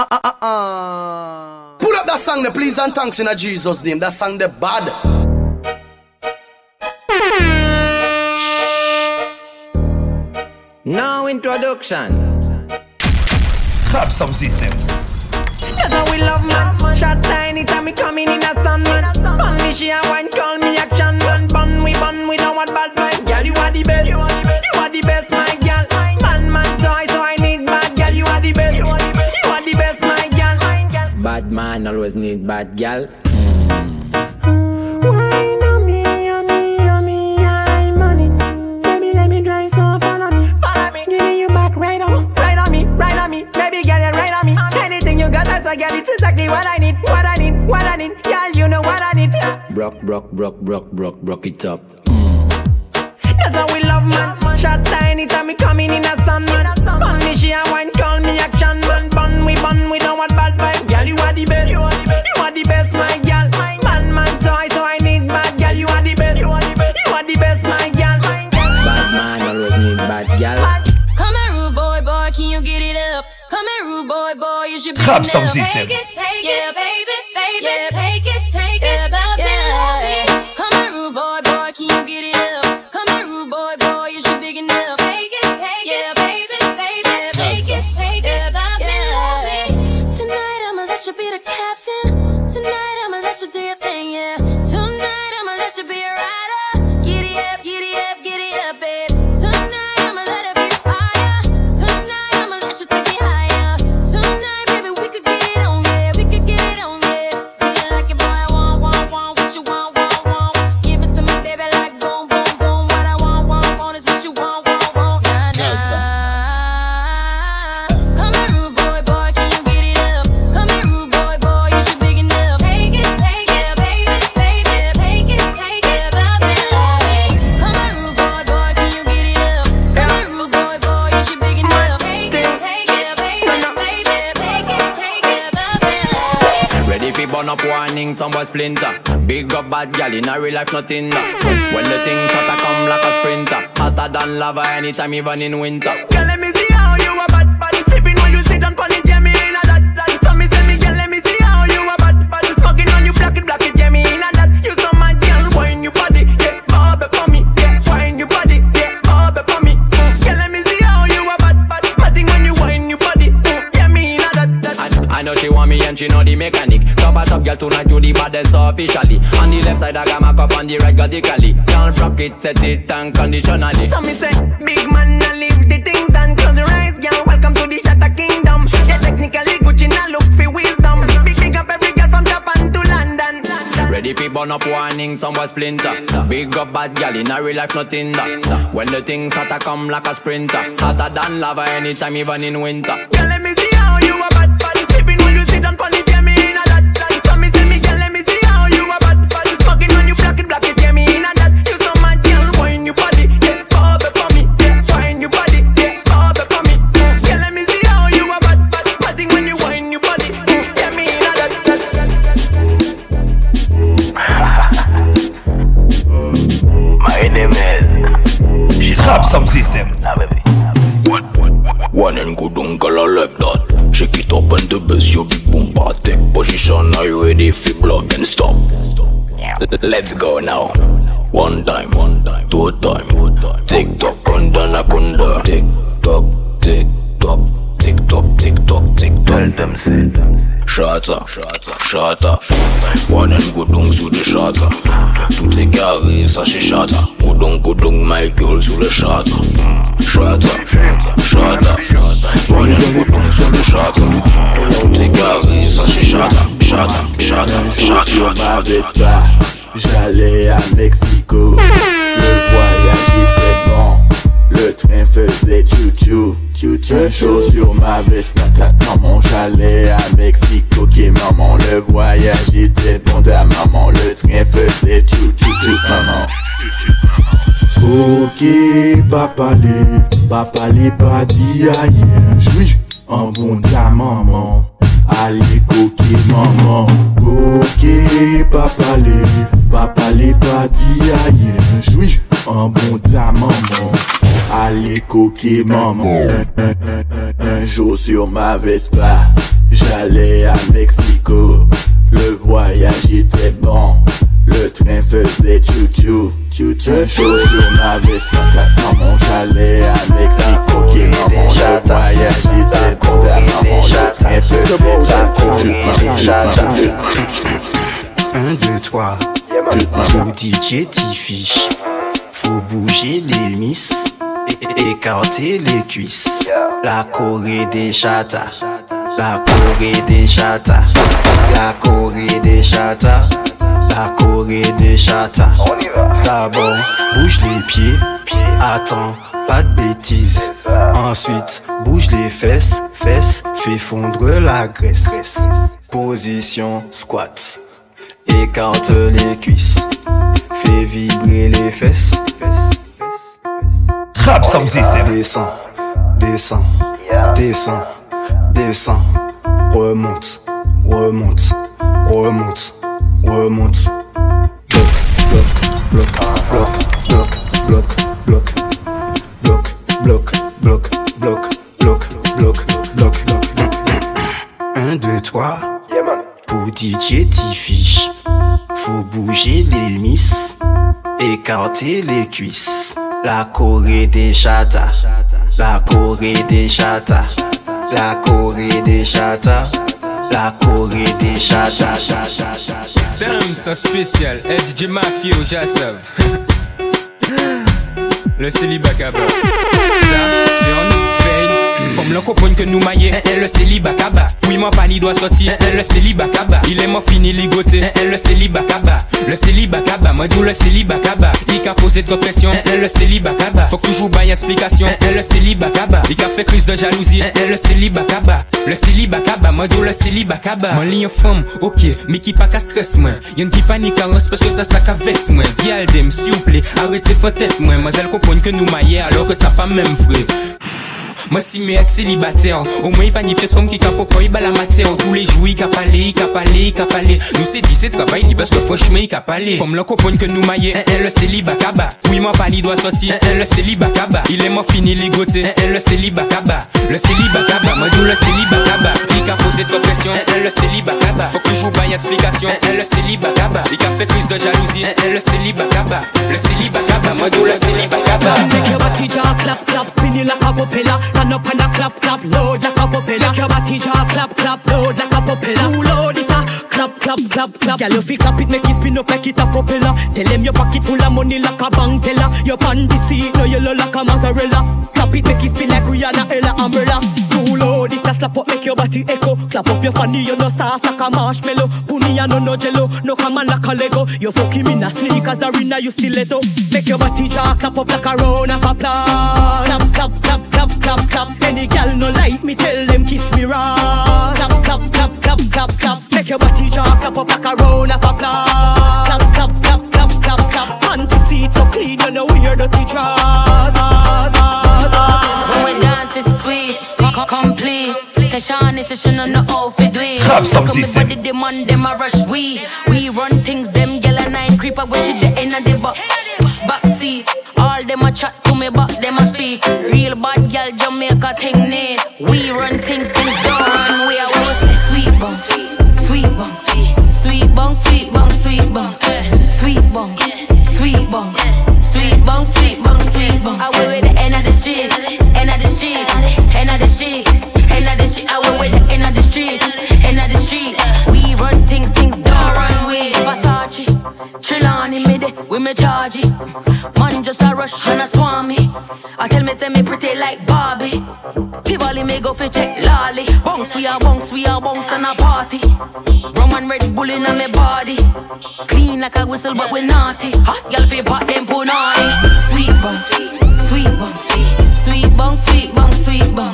Uh, uh, uh, uh. Pull up that song, the please and thanks in a Jesus name. That song, the bad. Now introduction. Have some system. That's how we love man. Shot tiny time me coming in a sun man. Bun me she a wine call me action man. Bun we bun we don't want bad man. Girl you are the best. You are the best my girl. On me. Um me, yummy, I'm on it Baby let me drive some follow me Follow me give me you back right now Right on me right on me Baby girl right on me anything you got, that's girl, it's exactly what I need, what I need, what I need. Girl, you know what I need. Brock, brock, brock, brock, brock, brock it up. That's how we love man. Shot tiny time me coming in a sun man. Bun me she a wine call me action man. Bun we bun we don't want bad vibe. Girl you are the best. You are the best my girl. Man man so I so I need bad girl. You are the best. You are the best my girl. Bad man always need bad girl. Come here, rude boy, boy, can you get it up? Come here, rude boy, boy, you should be Have it some up. system. Take it, take it, baby, baby, take it, take it, some boy splinter. Big up bad gal in a real life, nothing that. When the things hotter come like a sprinter, hotter than lava anytime, even in winter. Know she want me and she know the mechanic. Top a top girl tonight do the baddest officially. On the left side I got my cup, on the right got the cali. Can't rock it, set it unconditionally. So me say, big man, I leave the things done. Close your eyes, girl. Welcome to the Shatta Kingdom. Yeah, technically Gucci now look for wisdom. Big big up every girl from Japan to London. Ready fi burn up warning, some boy splinter. Big up bad gal in a real life, nothing that. When the things hotter come like a sprinter, hotter than lava anytime, even in winter. Girl, let me see Let's go now. One time, one time, two time, two time. Tick tock, kunda na kunda. Tick tock, tick tock, tick tock, tick tock, tick tock. Tell them say, Shata, shata, shata. One and gudung sous le shata. Tout est carré, ça c'est shata. Gudung, gudung, Michael sous le shata. Shata, shata. One and gudung sous le shata. Tout est carré, ça c'est shata. Shata, shata, shata, shata. J'allais à Mexico. Le voyage était bon, le train faisait chou-chou. Un jour sur ma Vespa, ta maman, j'allais à Mexico. Ok maman, le voyage était bon, ta maman, le train faisait chou-chou-chou, maman. Ok, papa les, papa les pas dit aïe, jouis, en bon ta maman. Allez, coquet maman, ok, papa les, Bon maman maman. Un jour sur ma Vespa, j'allais à Mexico. Le voyage était bon, le train faisait chou-chou Un jour sur ma Vespa, ta maman J'allais à Mexico, maman Le voyage était bon, ta maman Le train faisait chou-chou Un, deux, trois vous DJ fiche Faut bouger les miss écarter les cuisses. La Corée des chatas La Corée des chatas La Corée des chatas La Corée des chatas D'abord, bouge les pieds. Attends, pas de bêtises. Ensuite, bouge les fesses. Fesses, fais fondre la graisse. Position squat Écarte les cuisses Fais vibrer les fesses Rap System. Descends, descends, descends, descends, remonte, remonte, remonte, remonte. Bloc, bloc, bloc, bloc, bloc, bloc, bloc, bloc, bloc, bloc, bloc, bloc, bloc, bloc. Un, deux, trois. Pour DJ fiche faut bouger les miss, écarter les cuisses. La Corée des chatas, la Corée des chatas, la Corée des chatas, la Corée des chatas. Damn, ça spécial. DJ Mafia au Jassav. Le célibat. Ça, c'est en nous. Femme l'en comprenne que nous maillons, le célibat caba. Oui, mon pani doit sortir, le célibat caba. Il est mort fini ligoté, le célibat. Le célibat caba, moi d'où le célibat caba. Il posé de questions, le célibat caba. Faut toujours bailler explication, le célibat caba. Il fait crise de jalousie, le célibat caba. Le célibat moi d'où le célibat caba. Mon lien femme, ok, mais qui pas qu'à stress, moi. Y'en qui panique à parce que ça sac à vex, moi. Guialdem, s'il vous plaît, arrêtez votre tête, moi. Mais elle comprenne que nous maillons alors que ça pas même vrai. Moi si mais être célibataire Au moins il pas ni pièce femme qui capo quoi il bat la matière. Tous les jours il cap aller, il cap aller, il cap aller Nous c'est dit c'est travail ni parce que franchement il cap aller Femme là comprendre que nous maillons un le célibat kaba Oui moi pas ni doit sortir un le célibat kaba Il est mort fini ligoté un un le célibat kaba Le célibat kaba moi dis le célibat kaba Il cap poser trop pression un le célibat kaba Faut je vous baille explication un le célibat kaba Il cap fait crise de jalousie un le célibat kaba Le célibat kaba moi dis le célibat kaba. Turn up and a clap clap, load like a propeller. Make your body jaw clap clap, load like a propeller. Who load it a clap clap clap clap. Girl, you fi clap it, make it spin up like it a propeller. Tell them your pocket full of money like a bank teller. Your panty seat no yellow like a mozzarella. Clap it, make it spin like Rihanna, Ella, Umbrella. Who load it slap up, make your body echo. Clap up your fanny, you no soft like a marshmallow. Puni and no no jello, no come on like a Lego. You fucking in a sneakers, the arena you stiletto. Make your body jaw clap up like a round of applause. Clap clap clap clap clap clap. Any gal no like me, tell them kiss me raw. Clap clap clap clap clap clap. Make your body jaw clap up like a round of. Session on the outfit we. Rap sound Come system. body the man them a rush we. We run things them and nine creep I wish it the end of the back backseat. All them a chat to me but them a speak. Real bad gyal Jamaica thing need. We run things things don't run we are we say sweet bong sweet bong sweet sweet bong sweet bong sweet bong eh. sweet bong sweet bong Man just a rush and a swarm me. I tell me say me pretty like Barbie. Tivoli me go fi check lolly. Bounce we a bounce, we a bounce and a party. Rum and Red Bull in me body. Clean like a whistle but we naughty. Hot girl fi pop them punani. Sweet bong, sweet, sweet sweet, sweet bong, eh. sweet bong, sweet bong,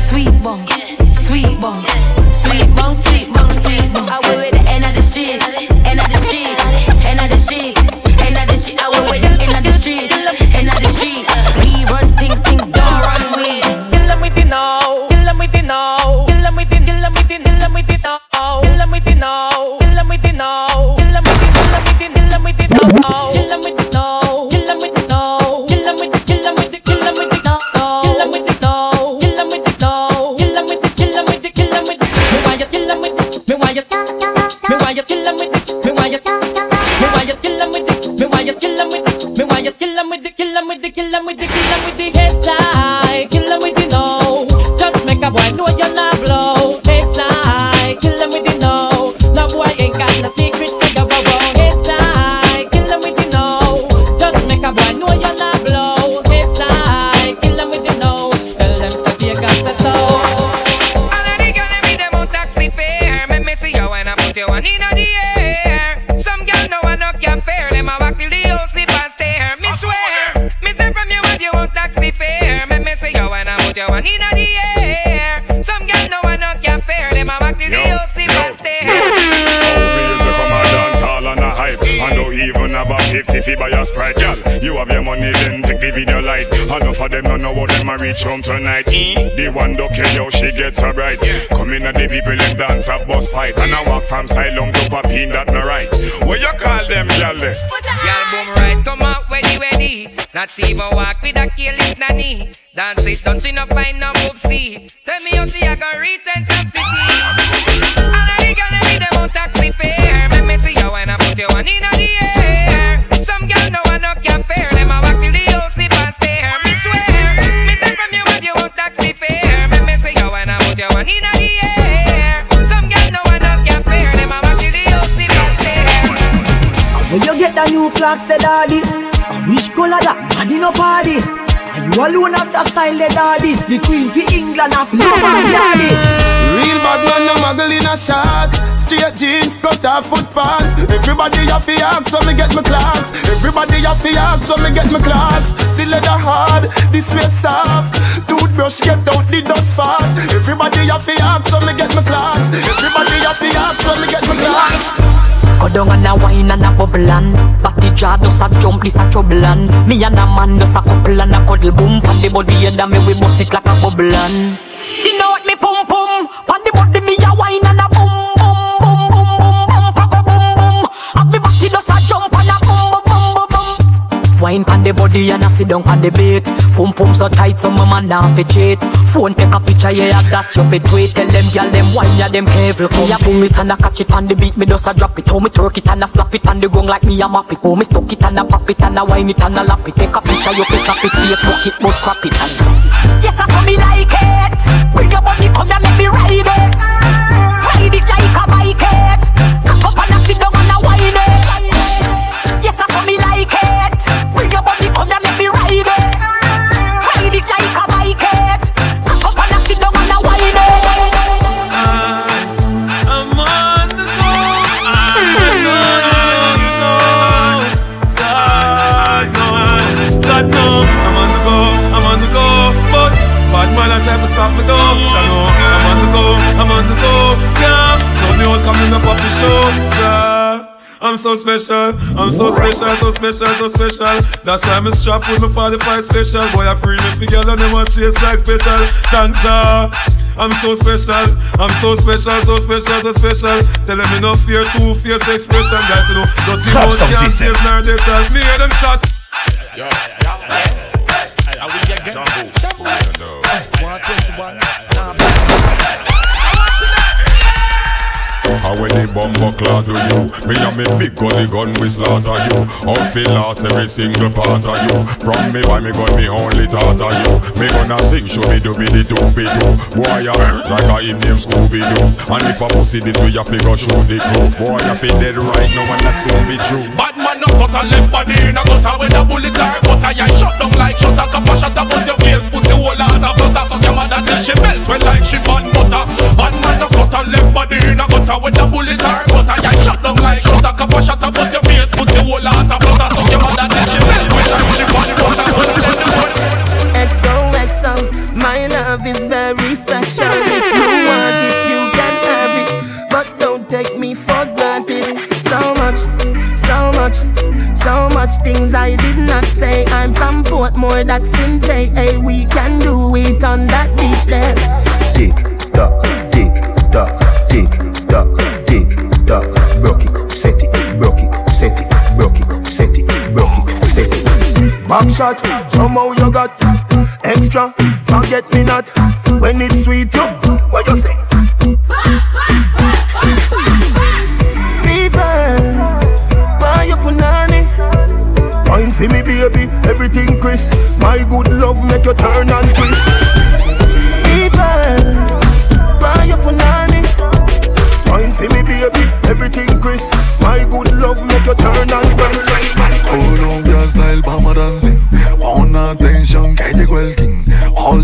sweet bong, sweet bong, sweet bong, sweet bong, sweet bong. I with the end of the street, reach home tonight? The one care how she gets so bright Come in and the people them dance a bus fight And I walk from Silong to Papine that no right What you call them there? Girl boom right, come out ready ready. Not even walk with a careless nanny. Dance it, don't see no find no oopsie. Tell me how see I go reach and clocks, the daddy? I wish color that daddy no party. Are you alone have the style, the daddy? The queen for England, no man daddy. Real bad man, no muggle in a shots. Straight jeans, cut off foot pants. Everybody have to ask when me get my clocks. Everybody have to ask when me get my clocks. The leather hard, the sweat soft. Toothbrush get out the dust fast. Everybody have to ask when me get my clocks. Everybody have to ask when me get my clocks. Go down and a wine and a bubble and Batty jaw does a jump, this a trouble and Me and a man does a couple and a cuddle boom Pan the body head and me we bust it like a bubble and Skin out me pum pum. Pan the body me a wine and a Wine pan the body and a sit down pan the bait Pum pum so tight so my man now fi cheat. Phone take a picture yeah that you fit tweet. Tell them gyal them wine ya them careful. Me a boom it and a catch it pan the beat me just a drop it. How me twerk it and a slap it on the gong like me a map it. How me stuck it and a pop it and a wine it and a lap it. Take a picture you fi snap it. Facebook it but crap it and Yes I saw me like it. Bring your body come here make me ride it bad man, I try to stop me though. I know. I'm on the go. I'm on the go. Yeah. Know me all coming up off the show. Yeah. I'm so special, I'm so special, so special, so special. That's why I'm strapped with my 45 special. Boy, I bring it together, them want chase like petal. Thank ya. I'm so special, I'm so special, so special, so special. Tell them me no fear, two fierce expression. Guys, you know, dirty Clap mouth some can't system. chase nor they tell me hear them shot. Just boy. And when the bumper clad to you? Me and me big gully gun we slaughter you. Out fi lost every single part of you. From me why me gun me only thought of you. Me gonna sing show me do be the doopy do Boy I like a him name Scooby Doo And if a pussy this way you fi go show the crew. Boy you fi dead right now and that's soon be true. Bad man no a left body in a gutter with a bullet or gutter. Yeah, shut down like shut a cap a shot a bust your face, pussy whole lot of flutter. Suck your mother till she melt well like she fan butter. Bad man no a left body in a gutter with a bullet or gutter. Yeah, shut down like shut a cap a shot a bust your face, pussy whole lot of flutter. Suck your mother till she melt well like she fan butter. XOXO, my love is very special. If you want it, you can have it. But don't take me for granted. So much, so much, so much things I did not say. I'm from Portmore, that's in JA. We can do it on that beach there. Tick tock, tick tock, tick tock, tick tock. Set it, broke it, set it, broke it, set it, broke it, set it. Back shot, somehow you got extra. Forget me not when it's sweet. You, what you say? Fever, why you punani? Wine for me, baby, everything crisp. My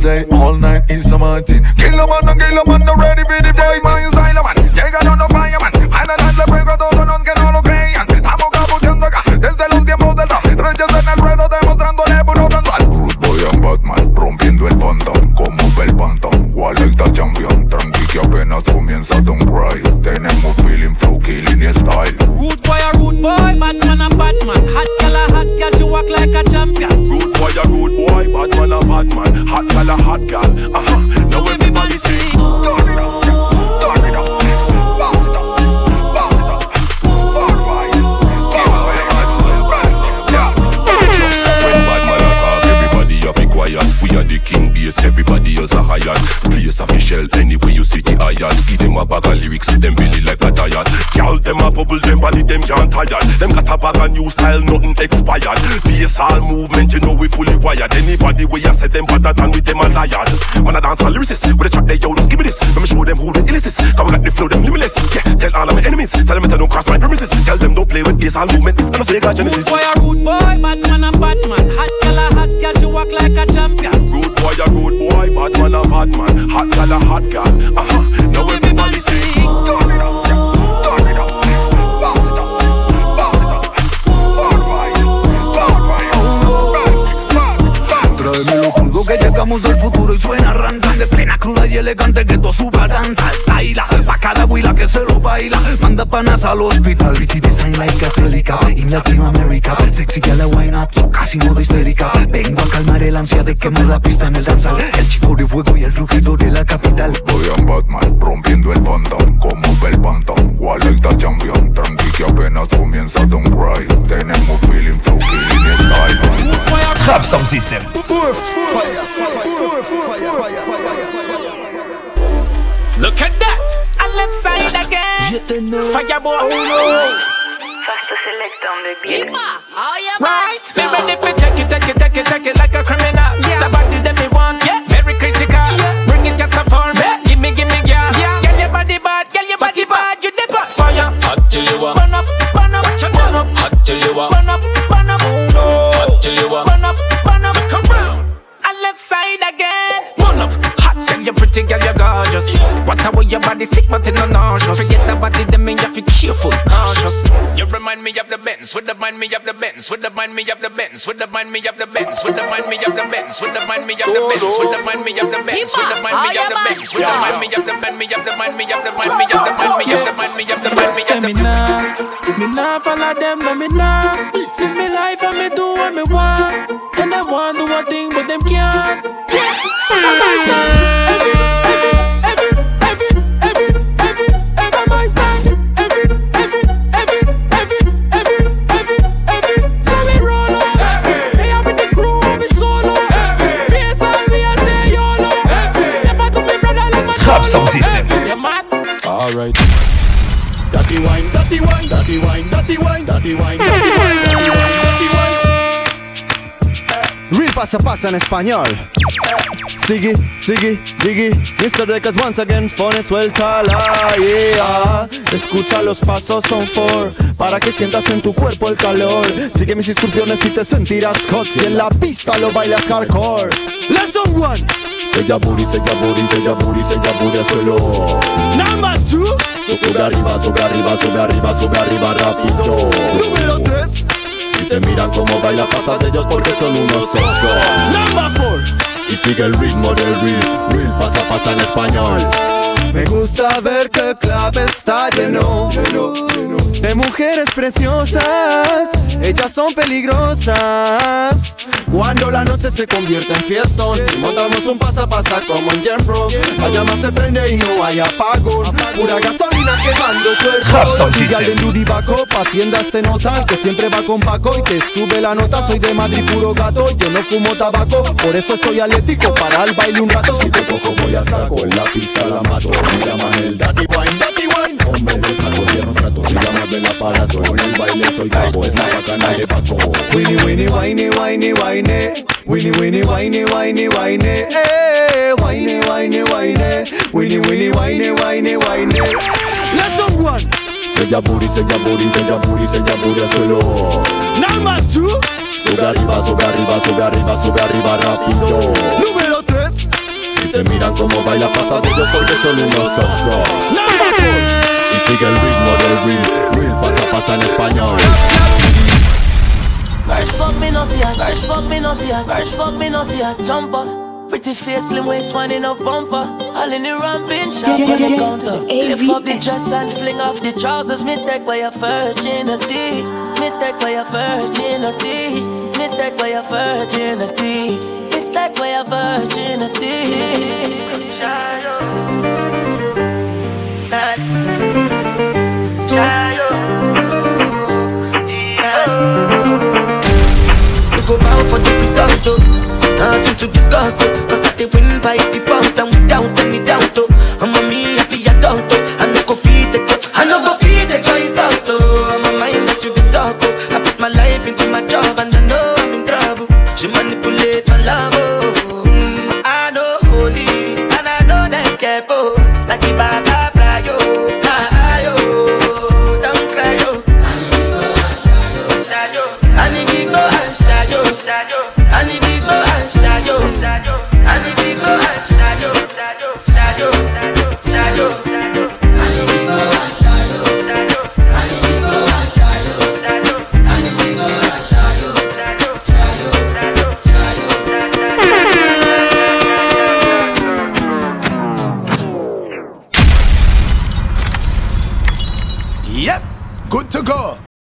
day, all night is a Martin. Kill a man and kill a man, no ready for the boy, mine's Island man. Take got no. A them can't tired. Them got a bag of new style, nothing expired. Base all movement, you know we fully wired. Anybody where you say them better than with them a liar. Man a dance all lyricist, with a track they yo, just give me this. Let me show them who the illest is. Cause we got the flow, them limitless. Yeah, tell all of my enemies, tell them to don't cross my premises. Tell them don't play with base all movement, it's gonna God Genesis. Rude boy a rude boy, Batman a Batman. Hot girl a hot girl, she walk like a champion. Rude boy a rude boy, bad man a bad man. Hot gal a hot gal. Uh huh. Now llegamos del futuro y suena rantan De plena cruda y elegante que todo suba danza. Styla, pa' cada huila que se lo baila. Manda panas al hospital. Pretty design like a celica In Latinoamérica Sexy que la wine up, yo casi modo histérica. Vengo a calmar el ansia de quemar la pista en el danzal. El chico de fuego y el rugido de la capital. Voy a Batman, rompiendo el phantom. Como el pantón. Gualeita champion, tranqui que apenas comienza Don't Cry. Tenemos feeling, flow, killing style. Rap Sound System. Fireboy. Oh, Faster select on the beat. Right? Me ready for take it, take it, take it, take it like a criminal. The you pretty girl, you gorgeous. What a way your body sick, but it no nauseous. Forget the body, them mean you have to careful, cautious. You remind me of the Benz, with the mind me of the Benz, with the mind me of the Benz, with the mind me of the Benz, with the mind me of the Benz, with the mind me of the Benz, with the mind me of the Benz, with the mind me of the Benz, with the mind me of the mind me of the mind me of the mind me of the mind me of the mind me of the mind me of Tell the me nah, me nah follow them, no me nah. Live me life and me do what me want them want do one thing, but them can't. Sound Dirty wine, dirty wine, dirty wine, dirty wine, dirty wine. Pasa pasa en español. Siggy, Siggy, Diggy, Mr. Deckers once again, phone suéltala, yeah. Escucha los pasos son four, para que sientas en tu cuerpo el calor. Sigue mis instrucciones y te sentirás hot, si en la pista lo bailas hardcore. Lesson one. Sella booty, sella booty, sella booty, sella booty al suelo. Number two. So- Sube arriba, sube arriba, sube arriba, sube arriba rápido. Te miran como baila, pasa de ellos porque son unos four. Y sigue el ritmo del real, real pasa, pasa en español. Me gusta ver que el club está lleno de mujeres preciosas. Ellas son peligrosas. Cuando la noche se convierte en fiestón montamos un pasa pasa como en Jam Rock. La llama se prende y no hay apagón. Pura gasolina quemando cuerpos. Y alguien Dudi Baco, pa' tiendas te nota que siempre va con Paco y te sube la nota. Soy de Madrid puro gato, yo no fumo tabaco, por eso estoy para el baile un rato. Si te cojo voy a saco En la pista la mato, me llaman el Daddy Wine, Daddy Wine. Hombre de saco, ya no trato, si llamas del aparato. En el baile soy cabo, es la bacana de Paco. Winnie, winnie, whiny, whiny, whiny. Winnie, winnie, whiny, whiny, whiny. Eh, whiny, whiny, whiny. Winnie, winnie, whiny, whiny, whiny. Lesson one. Sella booty, sella booty, sella booty, sella booty al suelo. Number two. Sube arriba, sube arriba, sube arriba, sube arriba rápido. Número tres. Si Te miran como baila pasa de ellos porque son unos osos Y sigue el ritmo del real, real pasa pasa en español Birds fuck me no see a, birds fuck me no see a, birds fuck me no see jumper Pretty face, slim waist, one in a bumper. All in the ramping shop on the counter. Lift up the dress and fling off the trousers. Me take by your virginity. Me take by your virginity. Me take by your virginity. Me take by your virginity. Shayo. Shayo. We go bow for the result. Nothing to discuss, oh, cause I did win by default and without any doubt, oh. I'm a me happy adult, oh. I no go feed the girl, I no go feed the guys out, oh. I'm a mind that's you talk, oh. I put my life into my job and I know I'm in trouble. She manipulate my love, oh.